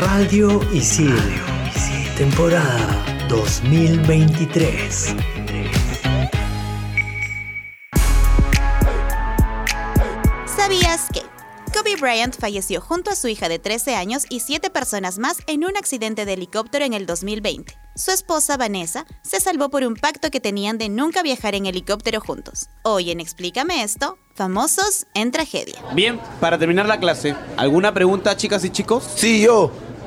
Radio Isil, temporada 2023. ¿Sabías que? Kobe Bryant falleció junto a su hija de 13 años y 7 personas más en un accidente de helicóptero en el 2020. Su esposa, Vanessa, se salvó por un pacto que tenían de nunca viajar en helicóptero juntos. Hoy en Explícame esto, famosos en tragedia. Bien, para terminar la clase, ¿alguna pregunta, chicas y chicos? Sí, yo.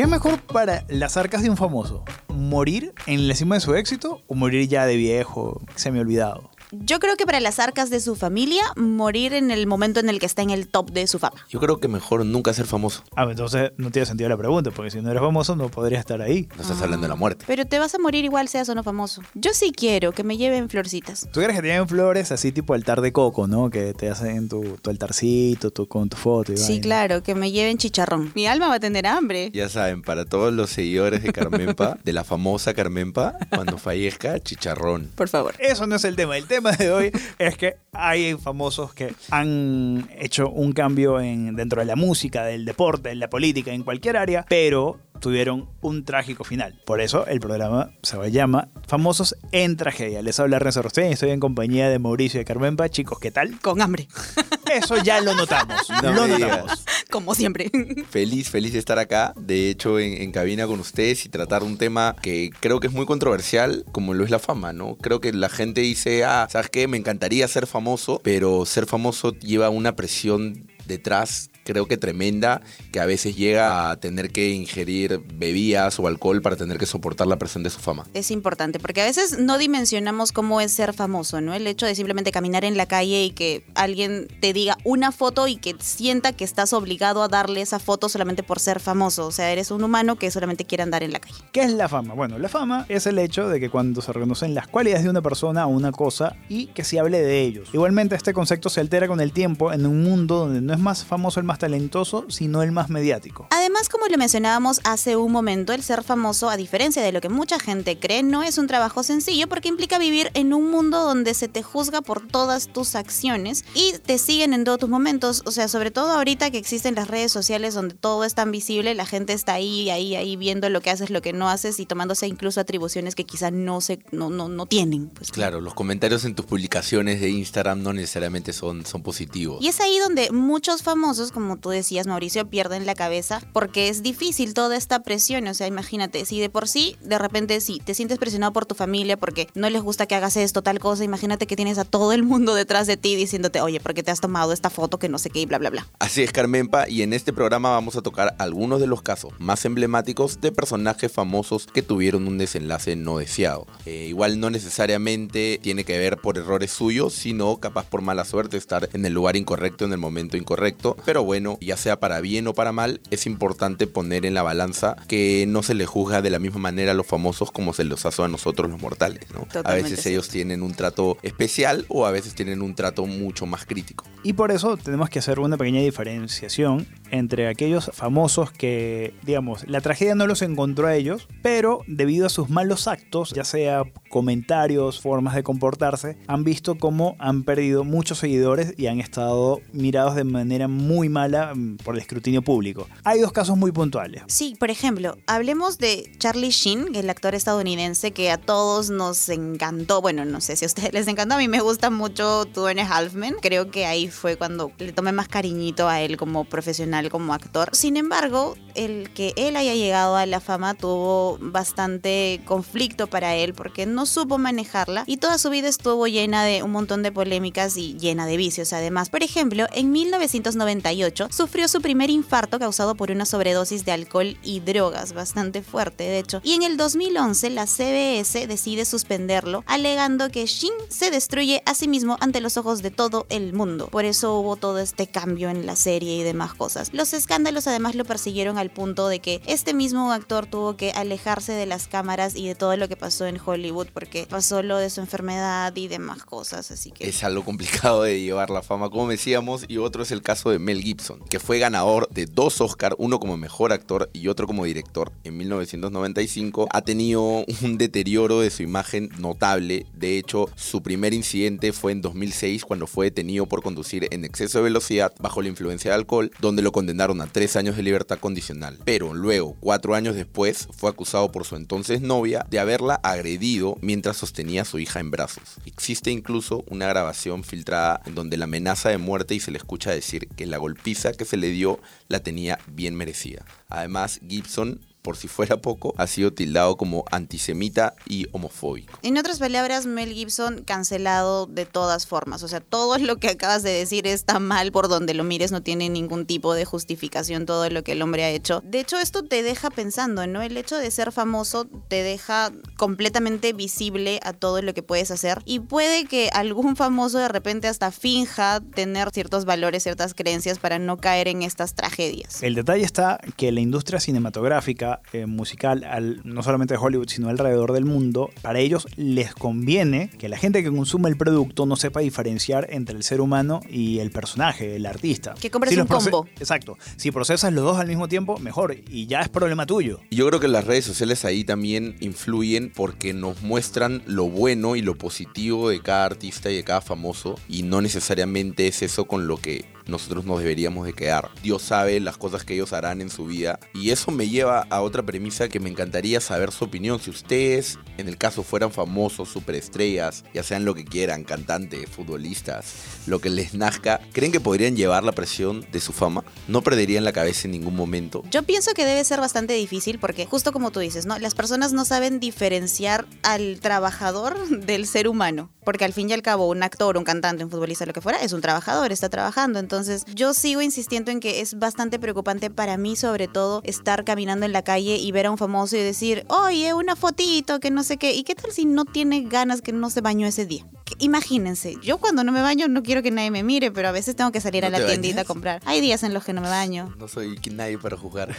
¿Qué es mejor para las arcas de un famoso? ¿Morir en la cima de su éxito o morir ya de viejo, semi olvidado? Yo creo que para las arcas de su familia, morir en el momento en el que está en el top de su fama. Yo creo que mejor nunca ser famoso. Ah, entonces no tiene sentido la pregunta, porque si no eres famoso no podrías estar ahí. No estás hablando de la muerte. Pero te vas a morir igual seas o no famoso. Yo sí quiero que me lleven florcitas. ¿Tú quieres que te lleven flores así tipo altar de coco, no? Que te hacen tu, tu altarcito, tu, con tu foto y Sí, vaina. claro, que me lleven chicharrón. Mi alma va a tener hambre. Ya saben, para todos los seguidores de Carmenpa, de la famosa Carmenpa, cuando fallezca, chicharrón. Por favor. Eso no es el tema. El tema de hoy es que hay famosos que han hecho un cambio en, dentro de la música, del deporte, en la política, en cualquier área, pero tuvieron un trágico final. Por eso el programa se llama Famosos en Tragedia. Les habla Renzo Rostén y estoy en compañía de Mauricio y Carmenpa. Chicos, ¿qué tal? Con hambre. Eso ya lo notamos. No lo notamos. digas. Como siempre. Feliz, feliz de estar acá. De hecho, en, en cabina con ustedes y tratar un tema que creo que es muy controversial, como lo es la fama, ¿no? Creo que la gente dice, ah, ¿sabes qué? Me encantaría ser famoso, pero ser famoso lleva una presión detrás creo que tremenda, que a veces llega a tener que ingerir bebidas o alcohol para tener que soportar la presión de su fama. Es importante, porque a veces no dimensionamos cómo es ser famoso, ¿no? El hecho de simplemente caminar en la calle y que alguien te diga una foto y que sienta que estás obligado a darle esa foto solamente por ser famoso. O sea, eres un humano que solamente quiere andar en la calle. ¿Qué es la fama? Bueno, la fama es el hecho de que cuando se reconocen las cualidades de una persona o una cosa y que se hable de ellos. Igualmente este concepto se altera con el tiempo en un mundo donde no es más famoso el más talentoso, sino el más mediático. Además, como lo mencionábamos hace un momento, el ser famoso, a diferencia de lo que mucha gente cree, no es un trabajo sencillo porque implica vivir en un mundo donde se te juzga por todas tus acciones y te siguen en todos tus momentos. O sea, sobre todo ahorita que existen las redes sociales donde todo es tan visible, la gente está ahí, ahí, ahí viendo lo que haces, lo que no haces y tomándose incluso atribuciones que quizás no, se, no, no, no tienen. Pues. Claro, los comentarios en tus publicaciones de Instagram no necesariamente son, son positivos. Y es ahí donde muchos famosos, como tú decías, Mauricio, pierden la cabeza porque es difícil toda esta presión. O sea, imagínate, si de por sí, de repente, si te sientes presionado por tu familia porque no les gusta que hagas esto, tal cosa, imagínate que tienes a todo el mundo detrás de ti diciéndote, oye, ¿por qué te has tomado esta foto que no sé qué y bla, bla, bla? Así es, Carmenpa, y en este programa vamos a tocar algunos de los casos más emblemáticos de personajes famosos que tuvieron un desenlace no deseado. Eh, igual no necesariamente tiene que ver por errores suyos, sino capaz por mala suerte estar en el lugar incorrecto en el momento incorrecto. Pero bueno, ya sea para bien o para mal, es importante poner en la balanza que no se le juzga de la misma manera a los famosos como se los hace a nosotros los mortales. ¿no? A veces cierto. ellos tienen un trato especial o a veces tienen un trato mucho más crítico. Y por eso tenemos que hacer una pequeña diferenciación entre aquellos famosos que, digamos, la tragedia no los encontró a ellos, pero debido a sus malos actos, ya sea comentarios, formas de comportarse, han visto cómo han perdido muchos seguidores y han estado mirados de manera muy mala mm, por el escrutinio público. Hay dos casos muy puntuales. Sí, por ejemplo, hablemos de Charlie Sheen, el actor estadounidense que a todos nos encantó. Bueno, no sé si a ustedes les encantó, a mí me gusta mucho Two and a Half Men. Creo que ahí fue cuando le tomé más cariñito a él como profesional como actor. Sin embargo, el que él haya llegado a la fama tuvo bastante conflicto para él porque no supo manejarla y toda su vida estuvo llena de un montón de polémicas y llena de vicios además. Por ejemplo, en 1998 sufrió su primer infarto causado por una sobredosis de alcohol y drogas, bastante fuerte de hecho. Y en el 2011 la CBS decide suspenderlo alegando que Shin se destruye a sí mismo ante los ojos de todo el mundo. Por eso hubo todo este cambio en la serie y demás cosas. Los escándalos además lo persiguieron al punto de que este mismo actor tuvo que alejarse de las cámaras y de todo lo que pasó en Hollywood porque pasó lo de su enfermedad y demás cosas, así que... Es algo complicado de llevar la fama, como decíamos, y otro es el caso de Mel Gibson, que fue ganador de dos Oscar, uno como mejor actor y otro como director en 1995. Ha tenido un deterioro de su imagen notable, de hecho, su primer incidente fue en 2006 cuando fue detenido por conducir en exceso de velocidad bajo la influencia de alcohol, donde lo condenaron a tres años de libertad condicional. Pero luego, cuatro años después, fue acusado por su entonces novia de haberla agredido mientras sostenía a su hija en brazos. Existe incluso una grabación filtrada en donde la amenaza de muerte y se le escucha decir que la golpiza que se le dio la tenía bien merecida. Además, Gibson por si fuera poco, ha sido tildado como antisemita y homofóbico. En otras palabras, Mel Gibson cancelado de todas formas. O sea, todo lo que acabas de decir está mal por donde lo mires, no tiene ningún tipo de justificación todo lo que el hombre ha hecho. De hecho, esto te deja pensando, ¿no? El hecho de ser famoso te deja completamente visible a todo lo que puedes hacer y puede que algún famoso de repente hasta finja tener ciertos valores, ciertas creencias para no caer en estas tragedias. El detalle está que la industria cinematográfica eh, musical, al, no solamente de Hollywood, sino alrededor del mundo, para ellos les conviene que la gente que consume el producto no sepa diferenciar entre el ser humano y el personaje, el artista. Que compres un combo. Exacto. Si procesas los dos al mismo tiempo, mejor. Y ya es problema tuyo. Yo creo que las redes sociales ahí también influyen porque nos muestran lo bueno y lo positivo de cada artista y de cada famoso. Y no necesariamente es eso con lo que nosotros nos deberíamos de quedar. Dios sabe las cosas que ellos harán en su vida. Y eso me lleva a otra premisa que me encantaría saber su opinión. Si ustedes, en el caso, fueran famosos, superestrellas, ya sean lo que quieran, cantantes, futbolistas, lo que les nazca, ¿creen que podrían llevar la presión de su fama? ¿No perderían la cabeza en ningún momento? Yo pienso que debe ser bastante difícil porque justo como tú dices, ¿no? Las personas no saben diferenciar al trabajador del ser humano. Porque al fin y al cabo, un actor, un cantante, un futbolista, lo que fuera, es un trabajador, está trabajando. Entonces, yo sigo insistiendo en que es bastante preocupante para mí, sobre todo, estar caminando en la calle y ver a un famoso y decir, oye, una fotito, que no sé qué. ¿Y qué tal si no tiene ganas que no se bañó ese día? Imagínense, yo cuando no me baño no quiero que nadie me mire, pero a veces tengo que salir a la tiendita a comprar. Hay días en los que no me baño. No soy nadie para jugar.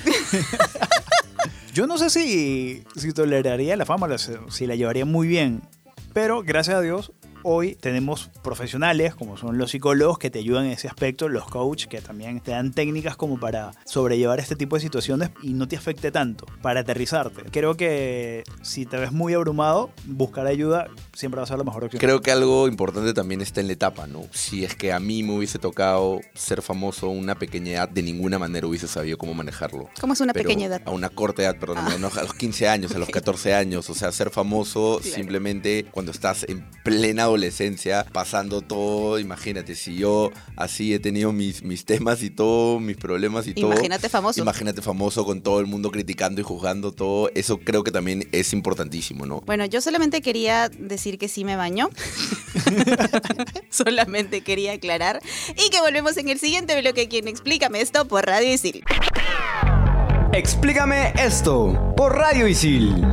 yo no sé si, si toleraría la fama, si la llevaría muy bien. Pero gracias a Dios, hoy tenemos profesionales como son los psicólogos que te ayudan en ese aspecto, los coaches que también te dan técnicas como para sobrellevar este tipo de situaciones y no te afecte tanto, para aterrizarte. Creo que si te ves muy abrumado, buscar ayuda siempre va a ser la mejor opción. Creo que algo importante también está en la etapa, ¿no? Si es que a mí me hubiese tocado ser famoso a una pequeña edad, de ninguna manera hubiese sabido cómo manejarlo. ¿Cómo es una pequeña edad? A una corta edad, perdón, ah. a los 15 años, a los 14 años, o sea, ser famoso simplemente cuando estás en plena adolescencia, pasando todo, imagínate, si yo así he tenido mis, mis temas y todo, mis problemas y todo. Imagínate famoso. Imagínate famoso con todo el mundo criticando y juzgando todo, eso creo que también es importantísimo, ¿no? Bueno, yo solamente quería decir que sí me baño. solamente quería aclarar. Y que volvemos en el siguiente bloque, quien explícame esto por Radio Isil. Explícame esto por Radio Isil.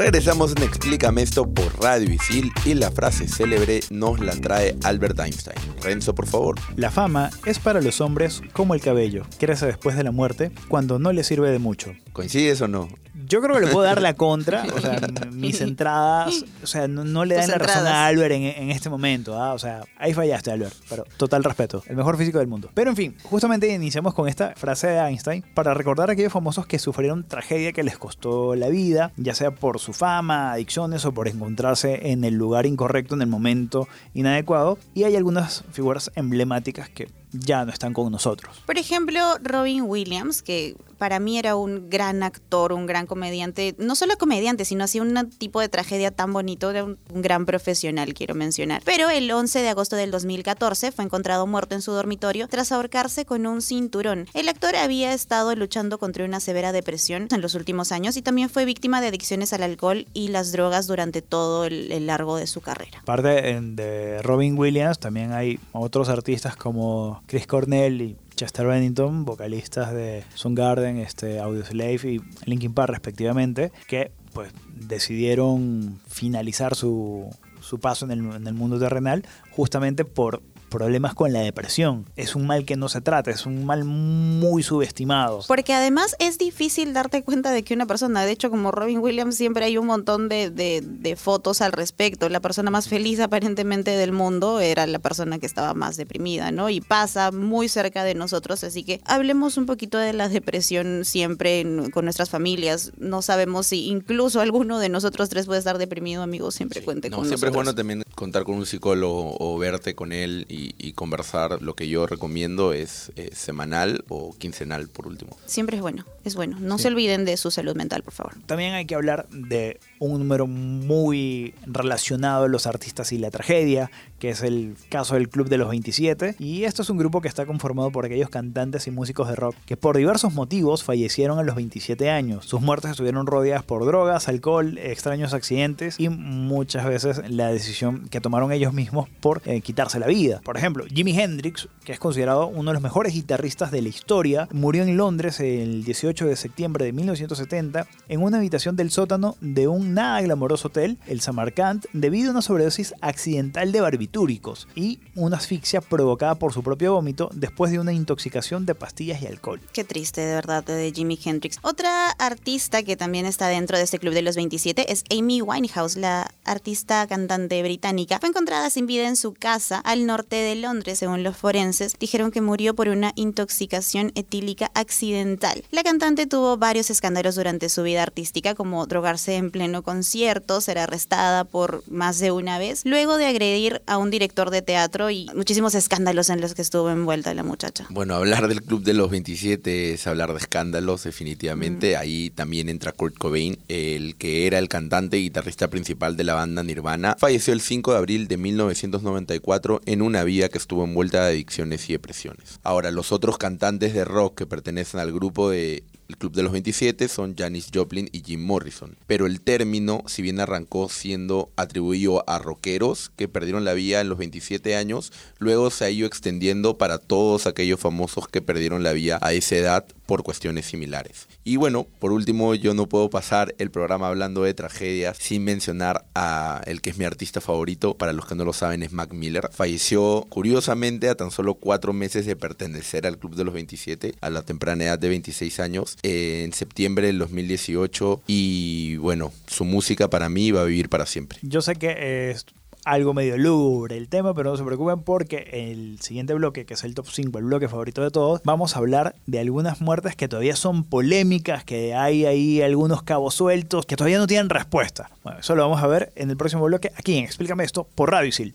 Regresamos en Explícame esto por Radio Isil y la frase célebre nos la trae Albert Einstein. Renzo, por favor. La fama es para los hombres como el cabello, crece después de la muerte cuando no le sirve de mucho. ¿Coincides o no? Yo creo que le puedo dar la contra. O sea, mis entradas, o sea, no, le dan la razón a Albert en, este momento. ¿ah? O sea, ahí fallaste, Albert. Pero total respeto. El mejor físico del mundo. Pero en fin, justamente iniciamos con esta frase de Einstein para recordar a aquellos famosos que sufrieron tragedia que les costó la vida, ya sea por su fama, adicciones o por encontrarse en el lugar incorrecto en el momento inadecuado. Y hay algunas figuras emblemáticas que ya no están con nosotros. Por ejemplo, Robin Williams, que para mí era un gran actor, un gran comediante, no solo comediante, sino así un tipo de tragedia tan bonito, era un, un, gran profesional, quiero mencionar. Pero el 11 de agosto del 2014 fue encontrado muerto en su dormitorio tras ahorcarse con un cinturón. El actor había estado luchando contra una severa depresión en los últimos años y también fue víctima de adicciones al alcohol y las drogas durante todo el, el largo de su carrera. Aparte de Robin Williams, también hay otros artistas como Chris Cornell y Chester Bennington, vocalistas de Soundgarden, este, Audioslave y Linkin Park respectivamente, que pues decidieron finalizar su, su paso en el, en el mundo terrenal justamente por problemas con la depresión. Es un mal que no se trata, es un mal muy subestimado. Porque además es difícil darte cuenta de que una persona, de hecho como Robin Williams siempre hay un montón de, de, de, fotos al respecto. La persona más feliz aparentemente del mundo era la persona que estaba más deprimida, ¿no? Y pasa muy cerca de nosotros, así que hablemos un poquito de la depresión siempre en, con nuestras familias. No sabemos si incluso alguno de nosotros tres puede estar deprimido, amigos, siempre sí. cuente no, con siempre nosotros. es bueno también contar con un psicólogo o verte con él y y, conversar, lo que yo recomiendo es eh, semanal o quincenal por último. Siempre es bueno, es bueno. No sí. se olviden de su salud mental, por favor. También hay que hablar de un número muy relacionado a los artistas y la tragedia, que es el caso del Club de los 27. Y esto es un grupo que está conformado por aquellos cantantes y músicos de rock que por diversos motivos fallecieron a los 27 años. Sus muertes estuvieron rodeadas por drogas, alcohol, extraños accidentes y muchas veces la decisión que tomaron ellos mismos por eh, quitarse la vida. Por ejemplo, Jimi Hendrix, que es considerado uno de los mejores guitarristas de la historia, murió en Londres el 18 de septiembre de 1970 en una habitación del sótano de un nada glamoroso hotel, el Samarkand, debido a una sobredosis accidental de barbitúricos y una asfixia provocada por su propio vómito después de una intoxicación de pastillas y alcohol. Qué triste, de verdad, de Jimi Hendrix. Otra artista que también está dentro de este club de los 27 es Amy Winehouse, la artista cantante británica. Fue encontrada sin vida en su casa al norte de Londres, según los forenses. Dijeron que murió por una intoxicación etílica accidental. La cantante tuvo varios escándalos durante su vida artística, como drogarse en pleno concierto, ser arrestada por más de una vez, luego de agredir a un director de teatro y muchísimos escándalos en los que estuvo envuelta la muchacha. Bueno, hablar del Club de los 27 es hablar de escándalos, definitivamente. Mm. Ahí también entra Kurt Cobain, el que era el cantante y guitarrista principal de la banda Nirvana. Falleció el 5 de abril de 1994 en una vida que estuvo envuelta de adicciones y depresiones. Ahora, los otros cantantes de rock que pertenecen al grupo de el Club de los 27 son Janis Joplin y Jim Morrison. Pero el término, si bien arrancó siendo atribuido a rockeros que perdieron la vida en los 27 años, luego se ha ido extendiendo para todos aquellos famosos que perdieron la vida a esa edad por cuestiones similares. Y bueno, por último, yo no puedo pasar el programa hablando de tragedias sin mencionar a el que es mi artista favorito, para los que no lo saben es Mac Miller. Falleció curiosamente a tan solo cuatro meses de pertenecer al Club de los 27, a la temprana edad de 26 años, eh, en septiembre del 2018. Y bueno, su música para mí va a vivir para siempre. Yo sé que es algo medio lúgubre el tema, pero no se preocupen porque el siguiente bloque, que es el top 5, el bloque favorito de todos, vamos a hablar de algunas muertes que todavía son polémicas, que hay ahí algunos cabos sueltos, que todavía no tienen respuesta. Bueno, eso lo vamos a ver en el próximo bloque, aquí en Explícame esto, por Radio Isil.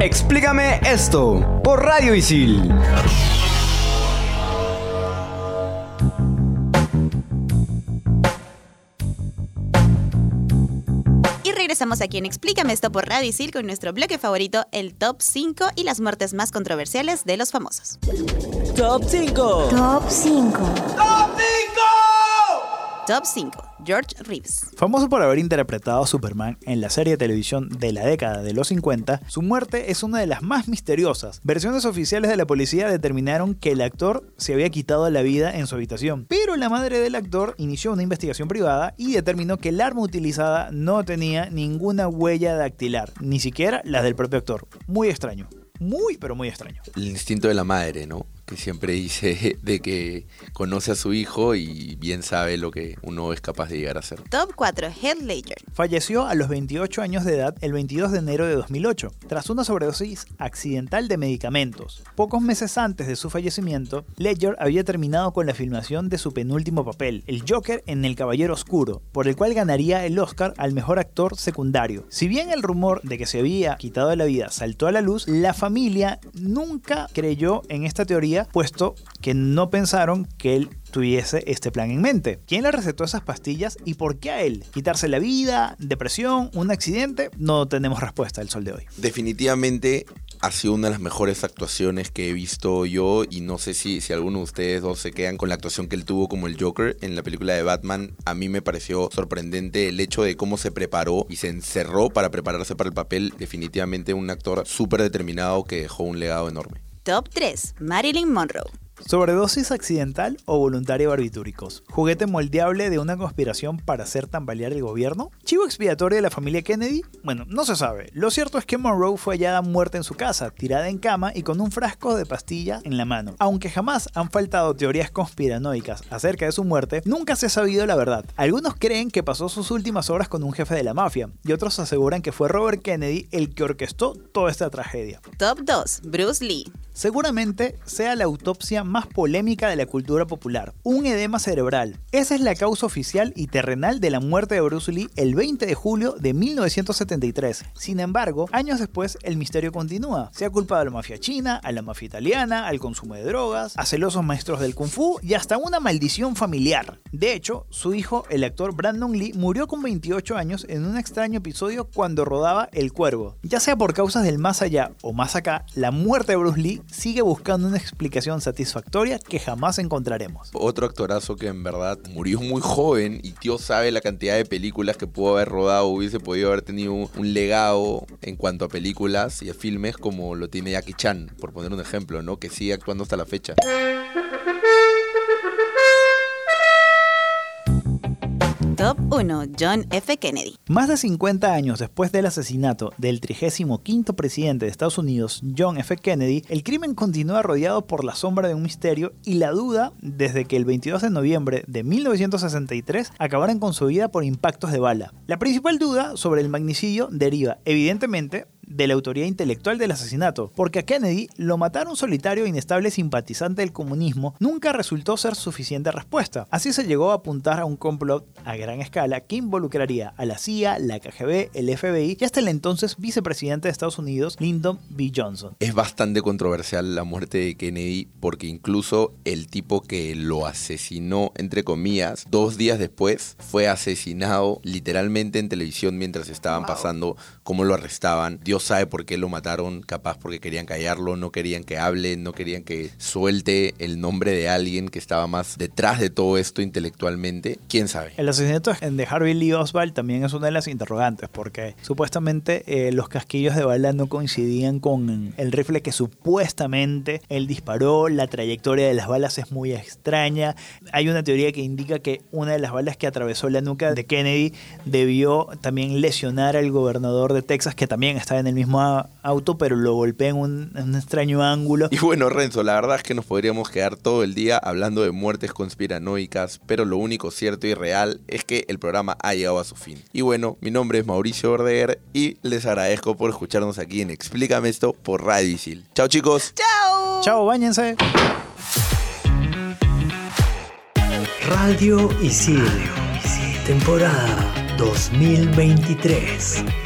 Explícame esto, por Radio Isil. Regresamos aquí en Explícame esto por Radio Isil con nuestro bloque favorito, el Top 5 y las muertes más controversiales de los famosos. Top 5. Top 5. Top 5. Top 5. George Reeves. Famoso por haber interpretado a Superman en la serie de televisión de la década de los 50, su muerte es una de las más misteriosas. Versiones oficiales de la policía determinaron que el actor se había quitado la vida en su habitación, pero la madre del actor inició una investigación privada y determinó que el arma utilizada no tenía ninguna huella dactilar, ni siquiera las del propio actor. Muy extraño. Muy, pero muy extraño. El instinto de la madre, ¿no? Que siempre dice de que conoce a su hijo y bien sabe lo que uno es capaz de llegar a ser. Top 4. Heath Ledger. Falleció a los 28 años de edad el 22 de enero de 2008, tras una sobredosis accidental de medicamentos. Pocos meses antes de su fallecimiento, Ledger había terminado con la filmación de su penúltimo papel, el Joker en El Caballero Oscuro, por el cual ganaría el Oscar al mejor actor secundario. Si bien el rumor de que se había quitado la vida saltó a la luz, la familia nunca creyó en esta teoría, puesto que no pensaron que él tuviese este plan en mente. ¿Quién le recetó esas pastillas y por qué a él? ¿Quitarse la vida? ¿Depresión? ¿Un accidente? No tenemos respuesta el sol de hoy. Definitivamente ha sido una de las mejores actuaciones que he visto yo y no sé si, si alguno de ustedes dos se quedan con la actuación que él tuvo como el Joker en la película de Batman. A mí me pareció sorprendente el hecho de cómo se preparó y se encerró para prepararse para el papel. Definitivamente un actor súper determinado que dejó un legado enorme. Top 3. Marilyn Monroe. Sobredosis accidental o voluntaria barbitúricos. Juguete moldeable de una conspiración para hacer tambalear el gobierno. Chivo expiatorio de la familia Kennedy. Bueno, no se sabe. Lo cierto es que Monroe fue hallada muerta en su casa, tirada en cama y con un frasco de pastilla en la mano. Aunque jamás han faltado teorías conspiranoicas acerca de su muerte, nunca se ha sabido la verdad. Algunos creen que pasó sus últimas horas con un jefe de la mafia y otros aseguran que fue Robert Kennedy el que orquestó toda esta tragedia. Top 2. Bruce Lee. Seguramente sea la autopsia más polémica de la cultura popular, un edema cerebral. Esa es la causa oficial y terrenal de la muerte de Bruce Lee el 20 de julio de 1973. Sin embargo, años después el misterio continúa. Se ha culpado a la mafia china, a la mafia italiana, al consumo de drogas, a celosos maestros del kung fu y hasta una maldición familiar. De hecho, su hijo, el actor Brandon Lee, murió con 28 años en un extraño episodio cuando rodaba El Cuervo. Ya sea por causas del más allá o más acá, la muerte de Bruce Lee sigue buscando una explicación satisfactoria que jamás encontraremos. Otro actorazo que en verdad murió muy joven y Dios sabe la cantidad de películas que pudo haber rodado, hubiese podido haber tenido un legado en cuanto a películas y a filmes como lo tiene Jackie Chan, por poner un ejemplo, ¿no? Que sigue actuando hasta la fecha. Top 1. John F. Kennedy. Más de 50 años después del asesinato del 35 presidente de Estados Unidos, John F. Kennedy, el crimen continúa rodeado por la sombra de un misterio y la duda desde que el 22 de noviembre de 1963 acabaran con su vida por impactos de bala. La principal duda sobre el magnicidio deriva, evidentemente, de la autoría intelectual del asesinato, porque a Kennedy lo mataron solitario e inestable simpatizante del comunismo nunca resultó ser suficiente respuesta. Así se llegó a apuntar a un complot a gran escala que involucraría a la CIA, la KGB, el FBI y hasta el entonces vicepresidente de Estados Unidos, Lyndon B. Johnson. Es bastante controversial la muerte de Kennedy porque incluso el tipo que lo asesinó, entre comillas, dos días después fue asesinado literalmente en televisión mientras estaban pasando cómo lo arrestaban. Dios sabe por qué lo mataron, capaz porque querían callarlo, no querían que hable, no querían que suelte el nombre de alguien que estaba más detrás de todo esto intelectualmente. ¿Quién sabe? El asesinato de Harvey Lee Oswald también es una de las interrogantes porque supuestamente eh, los casquillos de bala no coincidían con el rifle que supuestamente él disparó, la trayectoria de las balas es muy extraña. Hay una teoría que indica que una de las balas que atravesó la nuca de Kennedy debió también lesionar al gobernador de Texas que también estaba en el mismo auto, pero lo golpeé en un, en un extraño ángulo. Y bueno, Renzo, la verdad es que nos podríamos quedar todo el día hablando de muertes conspiranoicas, pero lo único cierto y real es que el programa ha llegado a su fin. Y bueno, mi nombre es Mauricio Verdeguer y les agradezco por escucharnos aquí en Explícame esto por Radio Isil. Chao chicos. ¡Chao! Chao, bañense. Radio Isil. Temporada 2023.